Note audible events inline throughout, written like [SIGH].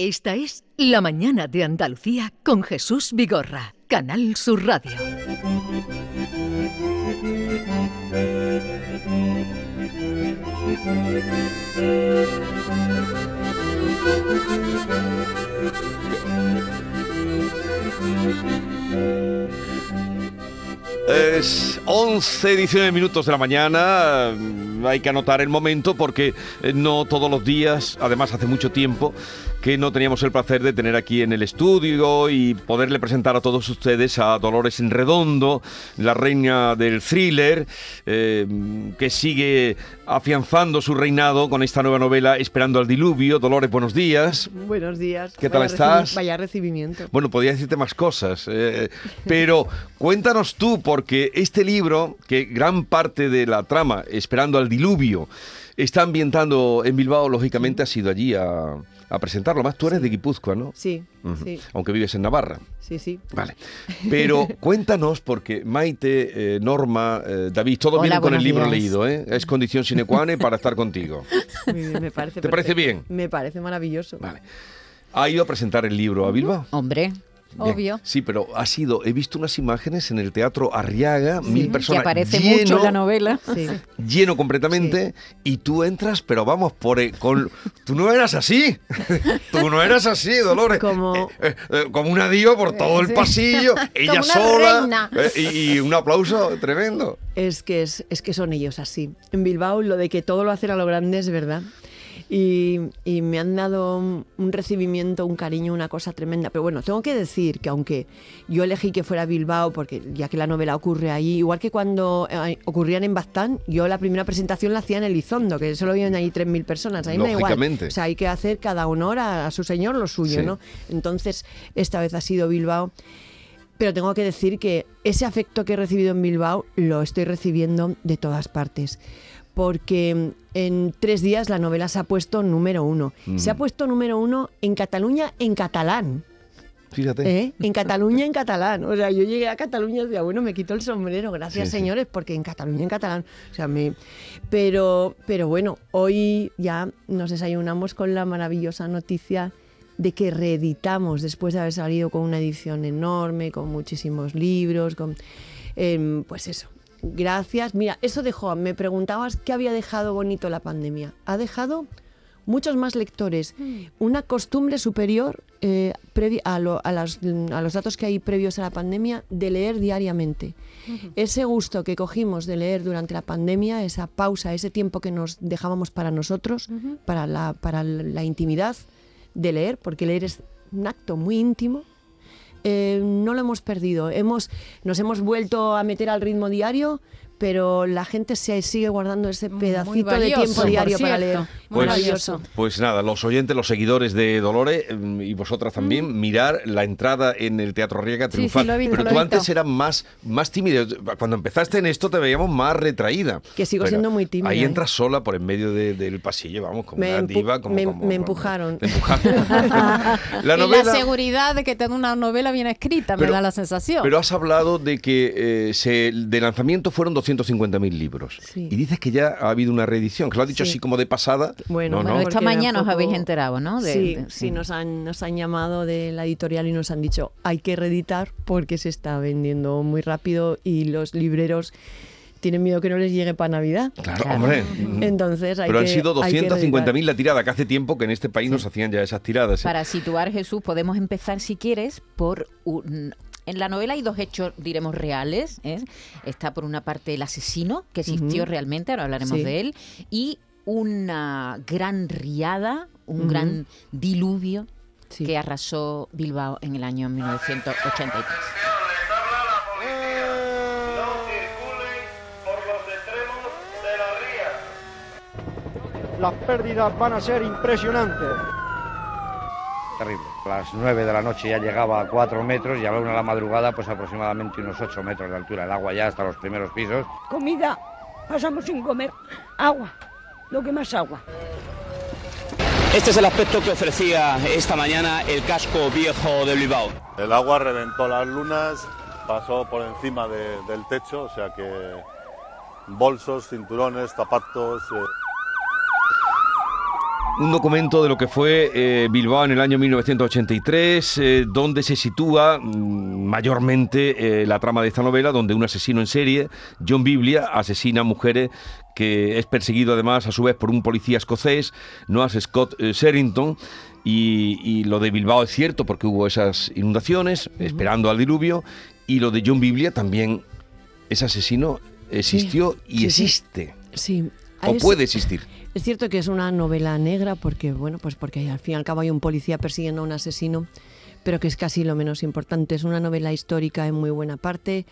Esta es La Mañana de Andalucía con Jesús Vigorra, Canal Sur Radio. Es 11, 19 minutos de la mañana. Hay que anotar el momento porque eh, no todos los días, además hace mucho tiempo, que no teníamos el placer de tener aquí en el estudio y poderle presentar a todos ustedes a Dolores en Redondo, la reina del thriller, eh, que sigue afianzando su reinado con esta nueva novela Esperando al Diluvio. Dolores, buenos días. Buenos días. ¿Qué tal estás? Vaya recibimiento. Bueno, podría decirte más cosas, eh, pero cuéntanos tú, porque este libro, que gran parte de la trama, Esperando al Diluvio, está ambientando en Bilbao, lógicamente has ido allí a, a presentarlo. Más tú eres de Guipúzcoa, ¿no? Sí, sí, Aunque vives en Navarra. sí, sí. Vale. Pero [LAUGHS] cuéntanos, porque Maite, eh, Norma, eh, David, todos Hola, vienen con el libro días. leído, ¿eh? Es condición sine qua non para estar contigo. [LAUGHS] Me parece ¿Te parece bien? Me parece maravilloso. Vale. ¿Ha ido a presentar el libro a Bilbao? Hombre, Bien. obvio. Sí, pero ha sido, he visto unas imágenes en el Teatro Arriaga, mil Que personas, aparece lleno, mucho en la novela. Sí. lleno completamente, y tú entras, pero vamos, por el- con, tú no eras así, [LAUGHS] tú no eras así, Dolores, Como- Eh, eh, eh, como una diva por todo el pasillo, [LAUGHS] ella sola, eh, y un aplauso tremendo. Es que, es, es que son ellos así. En Bilbao lo de que todo lo hacen a lo grande es verdad. Y, y me han dado un un recibimiento, un cariño, una cosa tremenda. Pero bueno, tengo que decir que aunque yo elegí que fuera Bilbao, porque ya que la novela ocurre allí, igual que cuando eh, ocurrían en Baztán, yo la primera presentación la hacía en Elizondo, que solo viven ahí 3.000 personas. A mí me da igual. Lógicamente. O sea, hay que hacer cada honor a, a su señor lo suyo, Sí. ¿no? Entonces, esta vez ha sido Bilbao. Pero tengo que decir que ese afecto que he recibido en Bilbao lo estoy recibiendo de todas partes. Porque en tres días la novela se ha puesto número uno. Se ha puesto número uno en Cataluña en catalán. Fíjate. ¿eh? En Cataluña en [LAUGHS] catalán. O sea, yo llegué a Cataluña y decía, bueno, me quito el sombrero, gracias Sí, sí. señores, porque en Cataluña en catalán. O sea, me... pero, pero bueno, hoy ya nos desayunamos con la maravillosa noticia de que reeditamos después de haber salido con una edición enorme, con muchísimos libros, con... em, pues eso. Gracias. Mira, eso dejó, me preguntabas qué había dejado bonito la pandemia. Ha dejado muchos más lectores, una costumbre superior eh, a, lo- a las- a los datos que hay previos a la pandemia de leer diariamente. Ese gusto que cogimos de leer durante la pandemia, esa pausa, ese tiempo que nos dejábamos para nosotros, para, la, para la intimidad de leer, porque leer es un acto muy íntimo, eh, no lo hemos perdido. Hemos, nos hemos vuelto a meter al ritmo diario, pero la gente se sigue guardando ese pedacito de tiempo diario para leer. Muy Pues, valioso. pues nada, los oyentes, los seguidores de Dolores mm, y vosotras también, Mm. mirar la entrada en el Teatro Riega Sí, triunfal. sí, lo he visto, Pero tú antes visto. eras más, más tímida. Cuando empezaste en esto te veíamos más retraída. Que sigo Pero siendo muy tímida, Ahí ¿eh? entras sola por en medio de- del pasillo, vamos, como Me una empu- diva. Como, me- como- me como- empujaron. empujaron. [LAUGHS] la y la novela... seguridad de que tenga una novela bien escrita, me da la sensación. Pero has hablado de que eh, se, de lanzamiento fueron 250.000 libros. Sí. Y dices que ya ha habido una reedición, que lo has dicho Sí. así como de pasada. Bueno, no, bueno, no. esta mañana os tampoco- habéis enterado, ¿no? De- sí, de- sí, nos han, nos han llamado de la editorial y nos han dicho hay que reeditar porque se está vendiendo muy rápido y los libreros tienen miedo que no les llegue para Navidad. Claro, Claro. hombre. Entonces hay Pero han sido hay que 250.000 la tirada, que hace tiempo que en este país nos hacían ya esas tiradas. ¿eh? Para situar, Jesús, podemos empezar, si quieres, por un... En la novela hay dos hechos, diremos, reales. ¿eh? Está por una parte el asesino, que existió realmente, ahora hablaremos Sí. de él, y una gran riada, un gran diluvio Sí. que arrasó Bilbao en el año 1983. Les habla la policía. No circulen por los extremos de la ría. Las pérdidas van a ser impresionantes. Terrible. A las 9 de la noche ya llegaba a 4 metros y a la 1 de la madrugada pues aproximadamente unos 8 metros de altura. El agua ya hasta los primeros pisos. comida, pasamos sin comer, agua, lo que más agua. Este es el aspecto que ofrecía esta mañana el casco viejo de Bilbao. El agua reventó las lunas, pasó por encima de- del techo, o sea que bolsos, cinturones, zapatos. eh, un documento de lo que fue eh, Bilbao en el año 1983, eh, donde se sitúa mm, mayormente eh, la trama de esta novela, donde un asesino en serie, John Biblia, asesina a mujeres que es perseguido además a su vez por un policía escocés, Noah Scott Sherrington, y, y lo de Bilbao es cierto porque hubo esas inundaciones, esperando al diluvio, y lo de John Biblia también, ese asesino existió y sí, existe, Sí. o Es- puede existir. Es cierto que es una novela negra porque, bueno, pues porque al fin y al cabo hay un policía persiguiendo a un asesino, pero que es casi lo menos importante. Es una novela histórica en muy buena parte.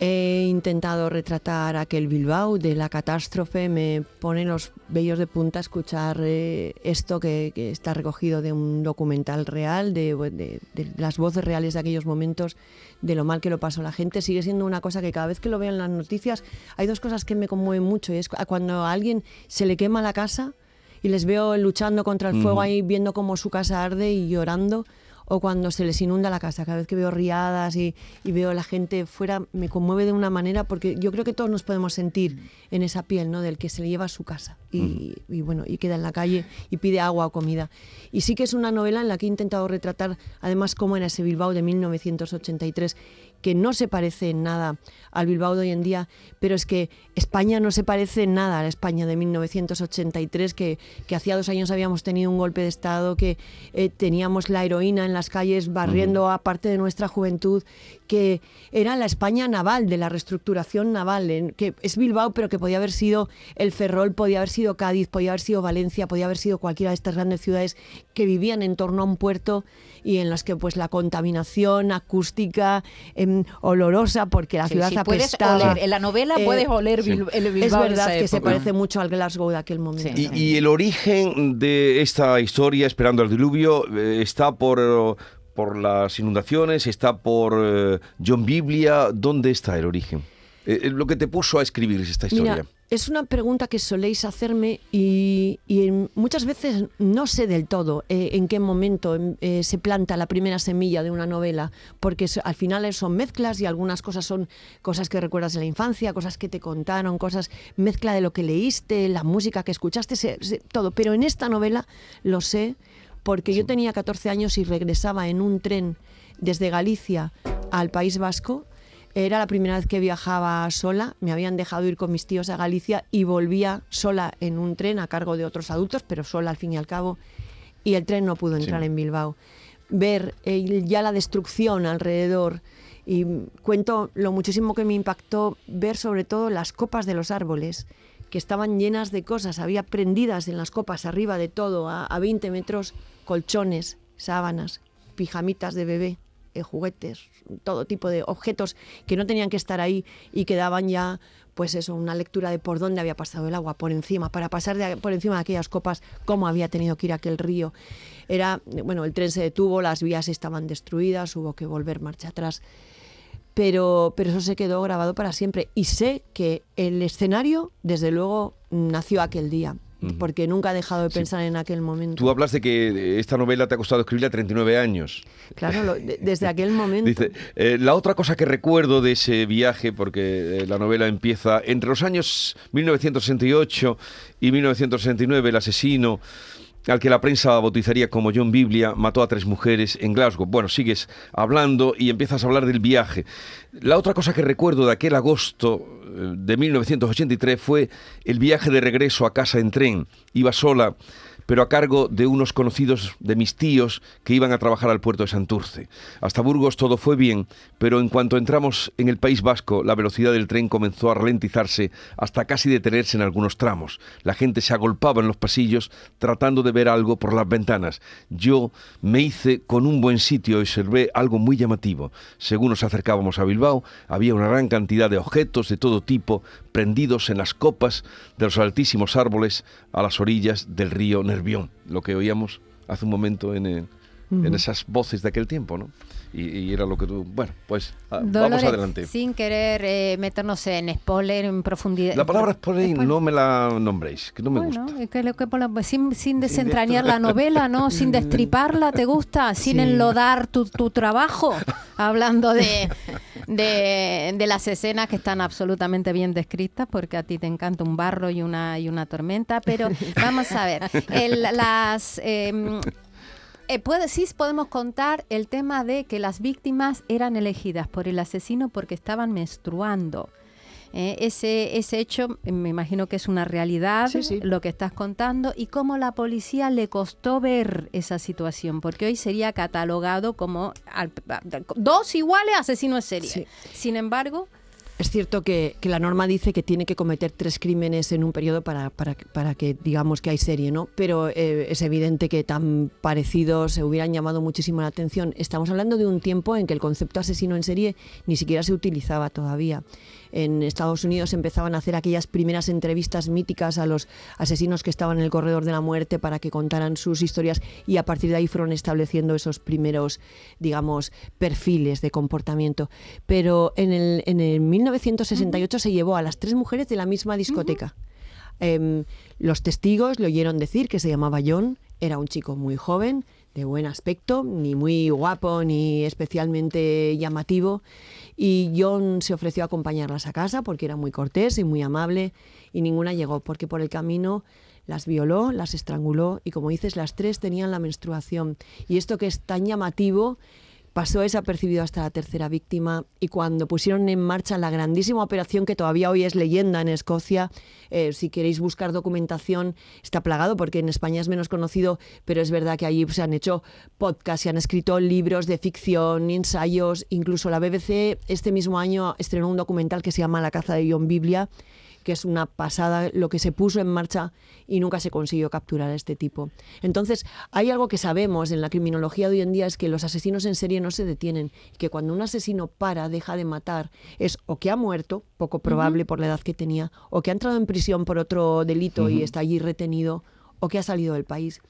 He intentado retratar aquel Bilbao de la catástrofe. Me pone los vellos de punta escuchar eh, esto que, que está recogido de un documental real, de, de- de las voces reales de aquellos momentos, de lo mal que lo pasó la gente. Sigue siendo una cosa que cada vez que lo veo en las noticias, hay dos cosas que me conmueven mucho. Y es cu- cuando a alguien se le quema la casa y les veo luchando contra el fuego ahí, viendo cómo su casa arde y llorando. O cuando se les inunda la casa, cada vez que veo riadas y, y veo a la gente fuera, me conmueve de una manera porque yo creo que todos nos podemos sentir en esa piel, ¿no? Del que se le lleva a su casa y, y bueno, y queda en la calle y pide agua o comida. Y sí que es una novela en la que he intentado retratar además cómo era ese Bilbao de 1983, que no se parece en nada al Bilbao de hoy en día, pero es que España no se parece en nada a la España de 1983, que, que hacía dos años habíamos tenido un golpe de Estado, que eh, teníamos la heroína en las calles barriendo a parte de nuestra juventud, que era la España naval, de la reestructuración naval, en- que es Bilbao, pero que podía haber sido el Ferrol, podía haber sido Cádiz, podía haber sido Valencia, podía haber sido cualquiera de estas grandes ciudades que vivían en torno a un puerto y en las que pues la contaminación acústica, em, olorosa, porque la Sí, ciudad puedes apestaba. oler, en la novela Eh, puedes oler sí. Bil- el Bilbao Es de verdad esa que se época. parece mucho al Glasgow de aquel momento. Sí. Y, y el origen de esta historia, Esperando el Diluvio, eh, está por, por las inundaciones, está por eh, John Biblia. ¿Dónde está el origen? Eh, eh, lo que te puso a escribir esta historia. Mira, es una pregunta que soléis hacerme y, y muchas veces no sé del todo eh, en qué momento eh, se planta la primera semilla de una novela, porque es- al final son mezclas y algunas cosas son cosas que recuerdas de la infancia, cosas que te contaron, cosas mezcla de lo que leíste, la música que escuchaste, se- se- todo. Pero en esta novela lo sé porque yo tenía 14 años y regresaba en un tren desde Galicia al País Vasco era la primera vez que viajaba sola, me habían dejado ir con mis tíos a Galicia y volvía sola en un tren a cargo de otros adultos, pero sola al fin y al cabo, y el tren no pudo entrar Sí. en Bilbao. Ver eh, ya la destrucción alrededor y cuento lo muchísimo que me impactó ver sobre todo las copas de los árboles que estaban llenas de cosas, había prendidas en las copas arriba de todo, a, a 20 metros, colchones, sábanas, pijamitas de bebé, eh, juguetes, todo tipo de objetos que no tenían que estar ahí y que daban ya, pues eso, una lectura de por dónde había pasado el agua, por encima, para pasar de- por encima de aquellas copas, cómo había tenido que ir aquel río. Era, bueno, el tren se detuvo, las vías estaban destruidas, hubo que volver marcha atrás. Pero, pero eso se quedó grabado para siempre. Y sé que el escenario, desde luego, nació aquel día, porque nunca he dejado de Sí. pensar en aquel momento. Tú hablas de que esta novela te ha costado escribirla 39 años. Claro, lo- de- desde aquel [LAUGHS] momento. Dice, eh, la otra cosa que recuerdo de ese viaje, porque eh, la novela empieza entre los años 1968 y 1969, el asesino al que la prensa bautizaría como John Biblia mató a tres mujeres en Glasgow. Bueno, sigues hablando y empiezas a hablar del viaje. La otra cosa que recuerdo de aquel agosto eh, de 1983 fue el viaje de regreso a casa en tren. Iba sola pero a cargo de unos conocidos de mis tíos que iban a trabajar al puerto de Santurce. Hasta Burgos todo fue bien, pero en cuanto entramos en el País Vasco, la velocidad del tren comenzó a ralentizarse hasta casi detenerse en algunos tramos. La gente se agolpaba en los pasillos tratando de ver algo por las ventanas. Yo me hice con un buen sitio y observé algo muy llamativo. Según nos acercábamos a Bilbao, había una gran cantidad de objetos de todo tipo prendidos en las copas de los altísimos árboles a las orillas del río lo que oíamos hace un momento en, el- en Ujú. esas voces de aquel tiempo, ¿no? Y, y era lo que tú... Bueno, pues ah, vamos Dolores, adelante. Sin querer eh, meternos en spoiler, en profundidad. La palabra spoiler Spoiler. no me la nombréis, que no me bueno, gusta. es que lo que por la- sin, sin desentrañar la novela, ¿no? [LAUGHS] Sin destriparla, ¿te gusta? Sin Sí. enlodar tu, tu trabajo, [LAUGHS] hablando de, [LAUGHS] de, de las escenas que están absolutamente bien descritas, porque a ti te encanta un barro y una, y una tormenta, pero vamos a ver, el- las... em, eh, puede, sí podemos contar el tema de que las víctimas eran elegidas por el asesino porque estaban menstruando. Eh, ese, ese hecho eh, me imagino que es una realidad, Sí, sí. lo que estás contando, y cómo la policía le costó ver esa situación, porque hoy sería catalogado como al- dos iguales asesinos en serie. Sí. Sin embargo, Es cierto que, que la norma dice que tiene que cometer tres crímenes en un periodo para, para, para que digamos que hay serie, ¿no? Pero eh, es evidente que tan parecidos se hubieran llamado muchísimo la atención. Estamos hablando de un tiempo en que el concepto asesino en serie ni siquiera se utilizaba todavía. En Estados Unidos empezaban a hacer aquellas primeras entrevistas míticas a los asesinos que estaban en el corredor de la muerte para que contaran sus historias y a partir de ahí fueron estableciendo esos primeros, digamos, perfiles de comportamiento. Pero en el, en el 1968 se llevó a las tres mujeres de la misma discoteca. Em, los testigos le oyeron decir que se llamaba John, era un chico muy joven, de buen aspecto, ni muy guapo ni especialmente llamativo. Y John se ofreció a acompañarlas a casa porque era muy cortés y muy amable y ninguna llegó porque por el camino las violó, las estranguló y como dices, las tres tenían la menstruación. Y esto que es tan llamativo pasó desapercibido hasta la tercera víctima y cuando pusieron en marcha la grandísima operación que todavía hoy es leyenda en Escocia, eh, si queréis buscar documentación, está plagado porque en España es menos conocido, pero es verdad que allí se han hecho podcasts, se han escrito libros de ficción, ensayos, incluso la BBC este mismo año estrenó un documental que se llama La caza de John Biblia que es una pasada lo que se puso en marcha y nunca se consiguió capturar a este tipo. Entonces, hay algo que sabemos en la criminología de hoy en día es que los asesinos en serie no se detienen, y que cuando un asesino para, deja de matar, es o que ha muerto, poco probable por la edad que tenía, o que ha entrado en prisión por otro delito y está allí retenido, o que ha salido del país.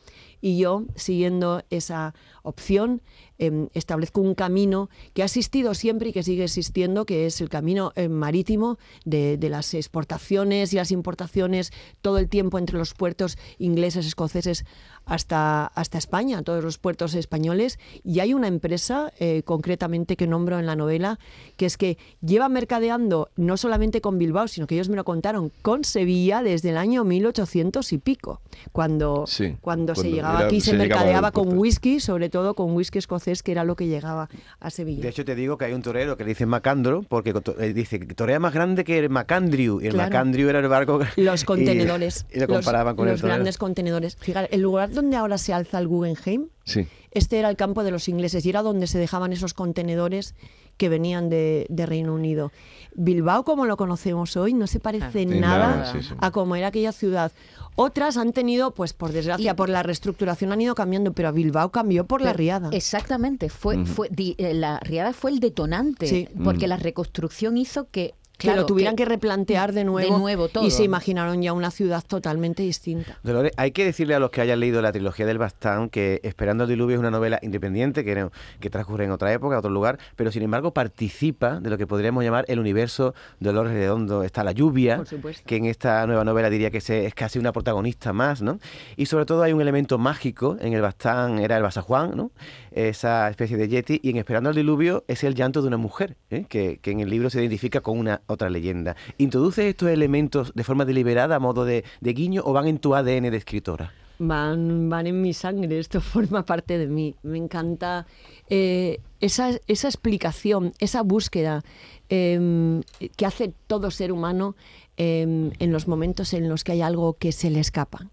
Y yo, siguiendo esa opción, em, establezco un camino que ha existido siempre y que sigue existiendo, que es el camino eh, marítimo de, de las exportaciones y las importaciones todo el tiempo entre los puertos ingleses, escoceses, hasta, hasta España, todos los puertos españoles. Y hay una empresa, eh, concretamente, que nombro en la novela, que es que lleva mercadeando no solamente con Bilbao, sino que ellos me lo contaron, con Sevilla desde el año 1800 y pico, cuando, Sí, cuando, se cuando llegaba era- aquí, se se, mercadeaba con whisky, sobre todo con whisky escocés, que era lo que llegaba a Sevilla. De hecho, te digo que hay un torero que le dicen Macandro, porque eh, dice que torea más grande que el Macandriu. Y el Claro. Macandriu era el barco. que- Los [LAUGHS] y- contenedores. Y, lo los- comparaban con los el torero. grandes contenedores. Fíjate, el lugar donde ahora se alza el Guggenheim, Sí. este era el campo de los ingleses y era donde se dejaban esos contenedores que venían de, de Reino Unido. Bilbao, como lo conocemos hoy, no se parece En nada nada, sí, sí. a como era aquella ciudad. Otras han tenido, pues por desgracia, por la reestructuración han ido cambiando, pero Bilbao cambió por la riada. Exactamente, fue, fue di- eh, la riada fue el detonante, Sí. porque Mm. la reconstrucción hizo que, que claro, lo tuvieran que, replantear de nuevo, nuevo todo. y se imaginaron ya una ciudad totalmente distinta. Dolores, hay que decirle a los que hayan leído la trilogía del Bastán que Esperando el diluvio es una novela independiente que, transcurre en otra época, en otro lugar, pero sin embargo participa de lo que podríamos llamar el universo de Dolores Redondo. Está la lluvia, que en esta nueva novela diría que se- es casi una protagonista más, ¿no? Y sobre todo hay un elemento mágico, en el Bastán era el Basajuan, ¿no? Esa especie de yeti, y en Esperando el diluvio es el llanto de una mujer, ¿eh? que, que en el libro se identifica con una otra leyenda. ¿Introduces estos elementos de forma deliberada, a modo de, guiño, o van en tu ADN de escritora? van, van en mi sangre, esto [LAUGHS] forma parte de mí. Me encanta eh, esa, esa explicación, esa búsqueda eh, que hace todo ser humano eh, en los momentos en los que hay algo que se le escapa.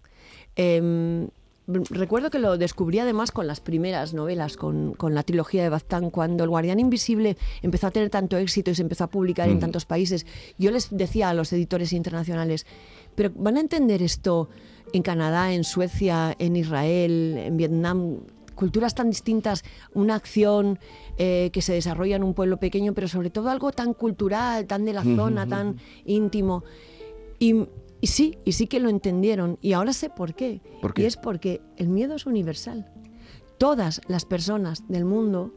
Recuerdo que lo descubrí además con las primeras novelas, con, con la trilogía de Baztán, cuando El Guardián Invisible empezó a tener tanto éxito y se empezó a publicar en tantos países. Yo les decía a los editores internacionales, pero ¿van a entender esto en Canadá, en Suecia, en Israel, en Vietnam? Culturas tan distintas, una acción eh, que se desarrolla en un pueblo pequeño, pero sobre todo algo tan cultural, tan de la zona, tan íntimo. Y, y sí, y sí que lo entendieron. Y ahora sé por qué. ¿Por qué? Y es porque el miedo es universal. Todas las personas del mundo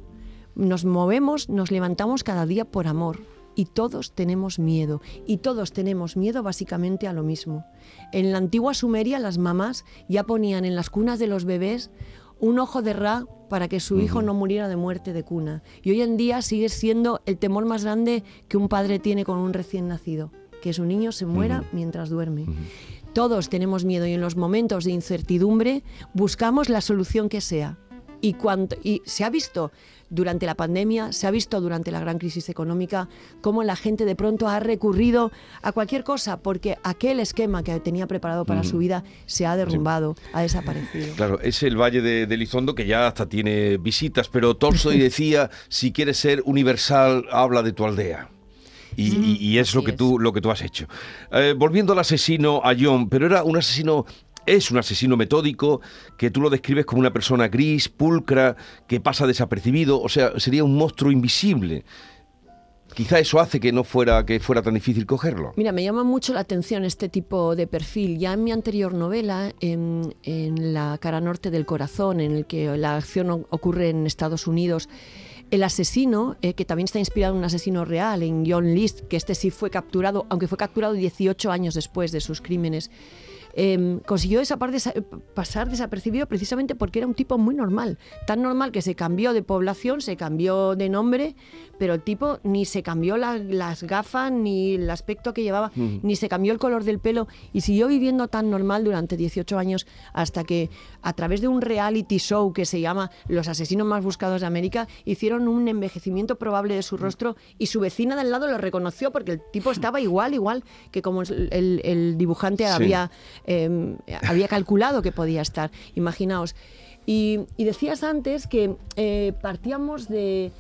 nos movemos, nos levantamos cada día por amor. Y todos tenemos miedo. Y todos tenemos miedo básicamente a lo mismo. En la antigua Sumeria las mamás ya ponían en las cunas de los bebés un ojo de Ra para que su hijo no muriera de muerte de cuna. Y hoy en día sigue siendo el temor más grande que un padre tiene con un recién nacido, que su niño se muera mientras duerme. Todos tenemos miedo y en los momentos de incertidumbre buscamos la solución que sea. Y, cuanto, y se ha visto durante la pandemia, se ha visto durante la gran crisis económica, cómo la gente de pronto ha recurrido a cualquier cosa, porque aquel esquema que tenía preparado para su vida se ha derrumbado, ha desaparecido. Claro, es el Valle de, de Elizondo que ya hasta tiene visitas, pero Tolstoy [LAUGHS] decía, si quieres ser universal, habla de tu aldea. Y, y- y es lo que tú lo que tú has hecho. Eh, volviendo al asesino a John, pero era un asesino es un asesino metódico que tú lo describes como una persona gris, pulcra, que pasa desapercibido, o sea, sería un monstruo invisible. Quizá eso hace que no fuera que fuera tan difícil cogerlo. Mira, me llama mucho la atención este tipo de perfil. Ya en mi anterior novela, en, en La cara norte del corazón, en el que la acción ocurre en Estados Unidos, el asesino, eh, que también está inspirado en un asesino real, en John List, que este sí fue capturado, aunque fue capturado 18 años después de sus crímenes, eh, consiguió esa parte desa- pasar desapercibido precisamente porque era un tipo muy normal. Tan normal que se cambió de población, se cambió de nombre, pero el tipo ni se cambió la- las gafas, ni el aspecto que llevaba, ni se cambió el color del pelo y siguió viviendo tan normal durante 18 años hasta que a través de un reality show que se llama Los asesinos más buscados de América hicieron un envejecimiento probable de su rostro y su vecina del lado lo reconoció porque el tipo estaba igual, igual que como el, el- el dibujante Sí. había, eh, había calculado que podía estar. Imaginaos. Y, decías antes que eh, partíamos de,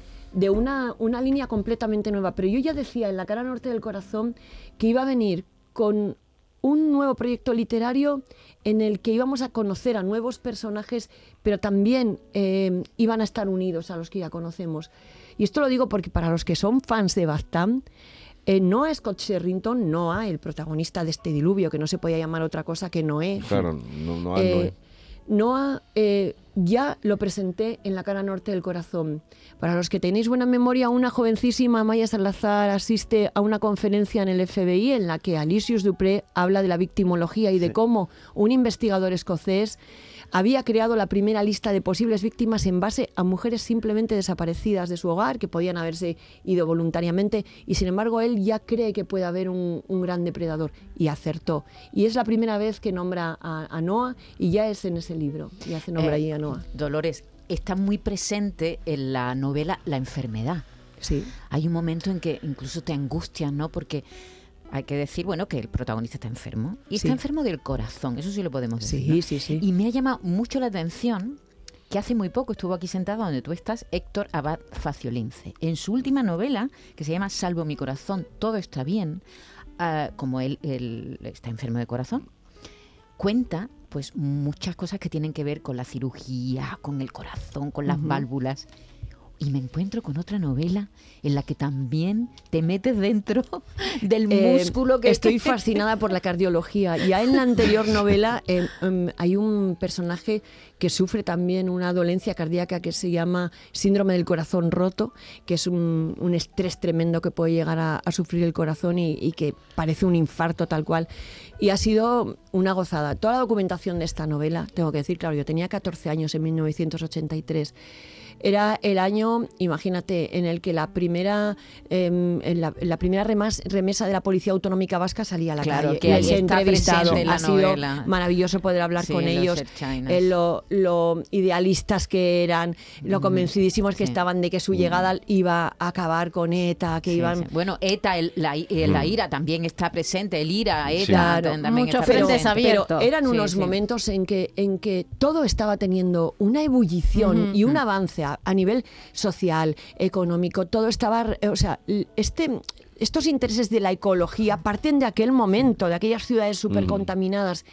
una, línea completamente nueva, pero yo ya decía en la cara norte del corazón que iba a venir con un nuevo proyecto literario en el que íbamos a conocer a nuevos personajes, pero también eh, iban a estar unidos a los que ya conocemos. Y esto lo digo porque para los que son fans de Baztán, eh, Noah Scott Sherrington, Noah, el protagonista de este diluvio, que no se podía llamar otra cosa que Noé, Claro, no, no, eh, no es. Noah eh, ya lo presenté en la cara norte del corazón. Para los que tenéis buena memoria, una jovencísima Maya Salazar asiste a una conferencia en el FBI en la que Alicius Dupré habla de la victimología y de cómo un investigador escocés había creado la primera lista de posibles víctimas en base a mujeres simplemente desaparecidas de su hogar, que podían haberse ido voluntariamente, y sin embargo él ya cree que puede haber un, un gran depredador, y acertó. Y es la primera vez que nombra a, a Noah, y ya es en ese libro, ya se nombra Eh, ahí a Noah. Dolores, está muy presente en la novela la enfermedad. Sí. Hay un momento en que incluso te angustias, ¿no? Porque hay que decir, bueno, que el protagonista está enfermo. Y Sí. está enfermo del corazón, eso sí lo podemos decir. Sí, ¿no? sí, sí. Y me ha llamado mucho la atención que hace muy poco estuvo aquí sentado donde tú estás, Héctor Abad Faciolince. En su última novela, que se llama Salvo mi corazón, todo está bien, ah, como él, él está enfermo de corazón, cuenta pues muchas cosas que tienen que ver con la cirugía, con el corazón, con las válvulas. Y me encuentro con otra novela en la que también te metes dentro [LAUGHS] del Eh, músculo que Estoy fascinada por la cardiología. Ya en la anterior novela eh, em, hay un personaje que sufre también una dolencia cardíaca que se llama síndrome del corazón roto, que es un, un estrés tremendo que puede llegar a, a sufrir el corazón y, y que parece un infarto tal cual. Y ha sido una gozada. Toda la documentación de esta novela, tengo que decir, claro, yo tenía 14 años en 1983. Era el año, imagínate, en el que la primera, em, en la, la primera remas- remesa de la Policía Autonómica Vasca salía a la Claro, calle. que ahí Les he entrevistado. en ha sido novela. maravilloso poder hablar Sí, con los ellos, eh, lo, lo idealistas que eran, lo convencidísimos que sí. estaban de que su llegada iba a acabar con ETA, que Sí, iban... sí. Bueno, ETA, el- la, i- eh, la ira también está presente, el IRA, ETA Claro, también muchos está frentes abiertos. Pero eran unos sí. momentos en que, en que todo estaba teniendo una ebullición y un avance a, a nivel social, económico, todo estaba, eh, o sea, este estos intereses de la ecología parten de aquel momento, de aquellas ciudades súper contaminadas.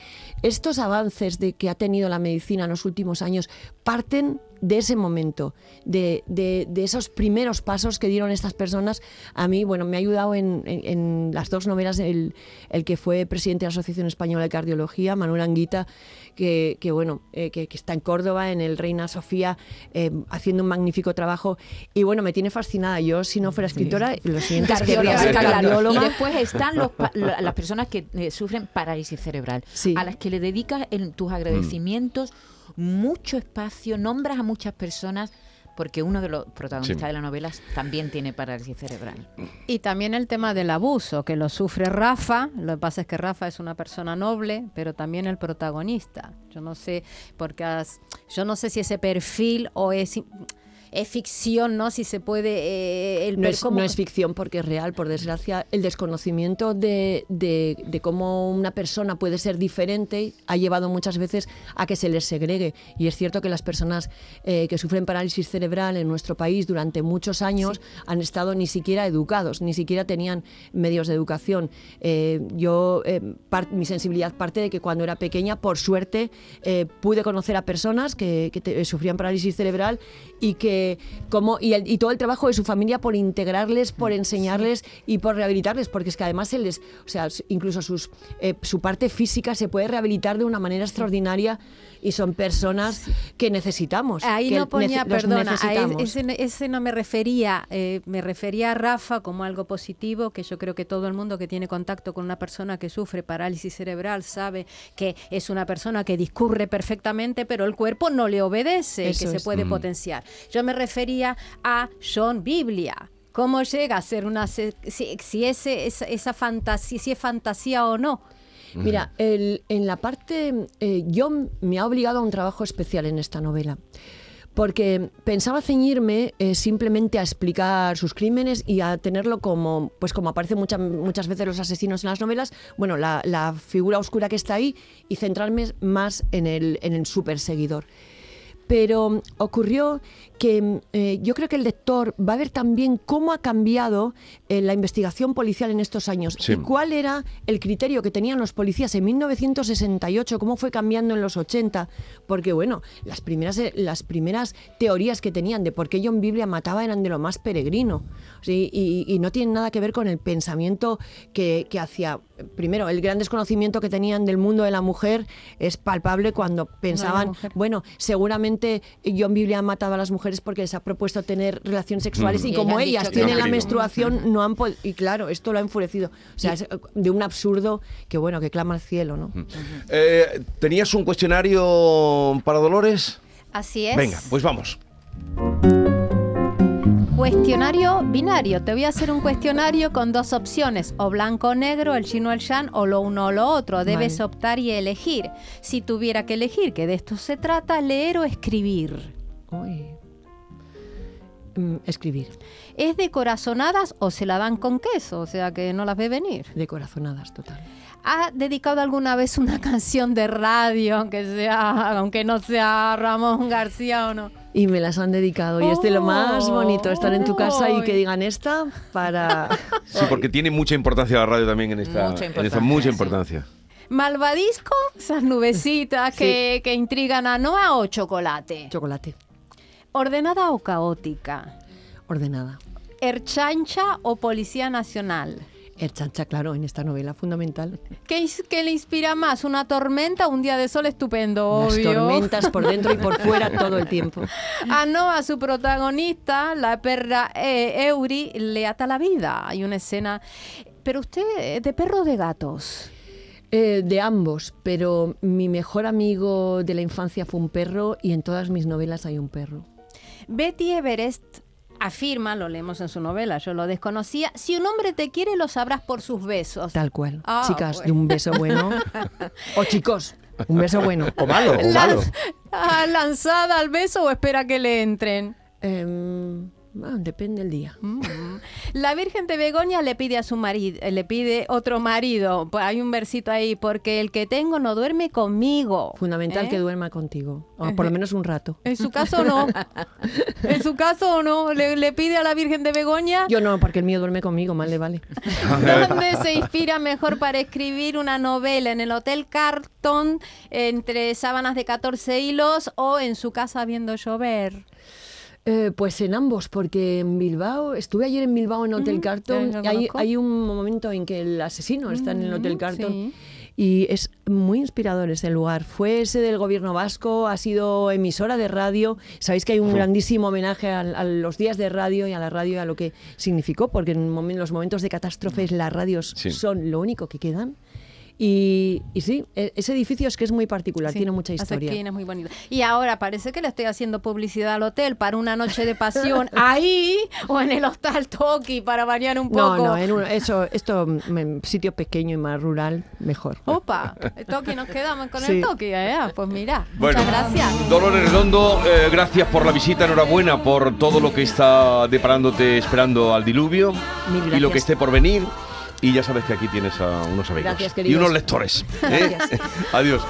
Estos avances de que ha tenido la medicina en los últimos años parten de ese momento, de, de- de esos primeros pasos que dieron estas personas. A mí, bueno, me ha ayudado en, en- en las dos novelas el, el que fue presidente de la Asociación Española de Cardiología, Manuel Anguita, que, que, bueno, eh, que, que está en Córdoba, en el Reina Sofía, eh, haciendo un magnífico trabajo. Y bueno, me tiene fascinada. Yo, si no fuera escritora, lo siguiente es que claro. Y después están los las personas que eh, sufren parálisis cerebral, a las que le dedicas en tus agradecimientos mucho espacio, nombras a muchas personas porque uno de los protagonistas Sí. de la novela también tiene parálisis cerebral. Y también el tema del abuso, que lo sufre Rafa. Lo que pasa es que Rafa es una persona noble, pero también el protagonista. Yo no sé, porque has- yo no sé si ese perfil o es, es ficción, ¿no? Si se puede... eh, el No per- es, cómo- no es ficción porque es real, por desgracia. El desconocimiento de, de- de cómo una persona puede ser diferente ha llevado muchas veces a que se les segregue. Y es cierto que las personas eh, que sufren parálisis cerebral en nuestro país durante muchos años han estado ni siquiera educados, ni siquiera tenían medios de educación. Eh, yo, eh, mi sensibilidad parte de que cuando era pequeña, por suerte, eh, pude conocer a personas que, que te- sufrían parálisis cerebral y que como y, el- y todo el trabajo de su familia por integrarles, por enseñarles y por rehabilitarles, porque es que además se les, o sea, incluso sus, eh, su parte física se puede rehabilitar de una manera extraordinaria y son personas que necesitamos. Ahí que no ponía, nece- perdona, a ese, ese no me refería, eh, me refería a Rafa como algo positivo, que yo creo que todo el mundo que tiene contacto con una persona que sufre parálisis cerebral sabe que es una persona que discurre perfectamente, pero el cuerpo no le obedece, Eso que se es. puede Mm. potenciar. Yo me refería a John Biblia. ¿Cómo llega a ser una... se- Si, si ese, esa, esa fantasía, si es fantasía o no. Mira, el- en la parte, eh, yo me ha obligado a un trabajo especial en esta novela. Porque pensaba ceñirme eh, simplemente a explicar sus crímenes y a tenerlo como, pues como aparecen muchas muchas veces los asesinos en las novelas, bueno, la, la figura oscura que está ahí y centrarme más en el, en el super seguidor. Pero ocurrió que eh, yo creo que el lector va a ver también cómo ha cambiado eh, la investigación policial en estos años Sí. y cuál era el criterio que tenían los policías en 1968, cómo fue cambiando en los 80, porque bueno, las primeras, eh, las primeras teorías que tenían de por qué John Biblia mataba eran de lo más peregrino ¿sí? y, y no tienen nada que ver con el pensamiento que, que hacía. Primero, el gran desconocimiento que tenían del mundo de la mujer es palpable cuando pensaban, bueno, seguramente John Biblia ha matado a las mujeres porque les ha propuesto tener relaciones sexuales Mm. y Y como ellas tienen la menstruación no han podido... Y claro, esto lo ha enfurecido. O sea, es eh, de un absurdo que bueno, que clama al cielo, ¿no? Eh, ¿Tenías un cuestionario para Dolores? Así es. Venga, pues vamos. Cuestionario binario. Te voy a hacer un cuestionario con dos opciones, o blanco o negro, el chino o el shan, o lo uno o lo otro. Debes Vale. optar y elegir. Si tuviera que elegir, que de esto se trata, leer o escribir. Uy. Mm, escribir, ¿Es de corazonadas o se la dan con queso? O sea que no las ve venir. de corazonadas, total. ¿Ha dedicado alguna vez una [LAUGHS] canción de radio, aunque sea, aunque no sea Ramón García o no? Y me las han dedicado y es de lo más bonito estar en tu casa y que digan esta para... [LAUGHS] Sí, porque tiene mucha importancia la radio también en esta, Mucha en esta importancia, mucha sí. importancia. Malvadisco, esas nubecitas que, que intrigan a Noa o chocolate. Chocolate, ¿Ordenada o caótica? ordenada. ¿Erchancha o Policía Nacional? El chancha, claro, en esta novela fundamental. ¿Qué, qué le inspira más? ¿Una tormenta o un día de sol estupendo? Las Obvio. tormentas por dentro y por fuera todo el tiempo. [LAUGHS] A Noa, su protagonista, la perra eh, Eury, le ata la vida. Hay una escena. Pero usted, eh, ¿de perro o de gatos? Eh, de ambos, pero mi mejor amigo de la infancia fue un perro y en todas mis novelas hay un perro. Betty Everest afirma, lo leemos en su novela, yo lo desconocía, si un hombre te quiere lo sabrás por sus besos. Tal cual. Ah, Chicas, bueno. de un beso bueno. [LAUGHS] O chicos, un beso bueno. O malo, o malo. Ah, ¿Lanzada al beso o espera que le entren? Em, ah, depende del día. Mm. La Virgen de Begoña le pide a su marido, le pide otro marido. Pues Hay un versito ahí, porque el que tengo no duerme conmigo. Fundamental ¿Eh? que duerma contigo, o por lo menos un rato. En su caso no. [LAUGHS] En su caso no. Le, le pide a la Virgen de Begoña. Yo no, porque el mío duerme conmigo, mal le vale. [LAUGHS] ¿Dónde se inspira mejor para escribir una novela? ¿En el Hotel Carton, entre sábanas de 14 hilos o en su casa viendo llover? Eh, pues en ambos, porque en Bilbao, estuve ayer en Bilbao en Hotel Carton, hay, un momento en que el asesino está en el Hotel Carton. sí. Y es muy inspirador ese lugar. Fue ese del gobierno vasco, ha sido emisora de radio. Sabéis que hay un grandísimo homenaje a, a los días de radio y a la radio y a lo que significó, porque en momen- los momentos de catástrofes las radios Sí. son lo único que quedan. Y, y sí, e- ese edificio es que es muy particular, Sí, tiene mucha historia. es muy bonita. Y ahora parece que le estoy haciendo publicidad al hotel para una noche de pasión [LAUGHS] ahí o en el hostal Toki para bañar un No, poco. no, en un- eso, esto, mm, en sitio pequeño y más rural, mejor. Opa, Toki, nos quedamos con Sí. el Toki. ¿eh? Pues mira, Bueno, muchas gracias. Dolores Redondo, eh, gracias por la visita, enhorabuena por todo lo que está deparándote esperando al diluvio Mil y lo que esté por venir. Y ya sabes que aquí tienes a unos amigos Gracias, y unos lectores. [LAUGHS] ¿eh? Adiós.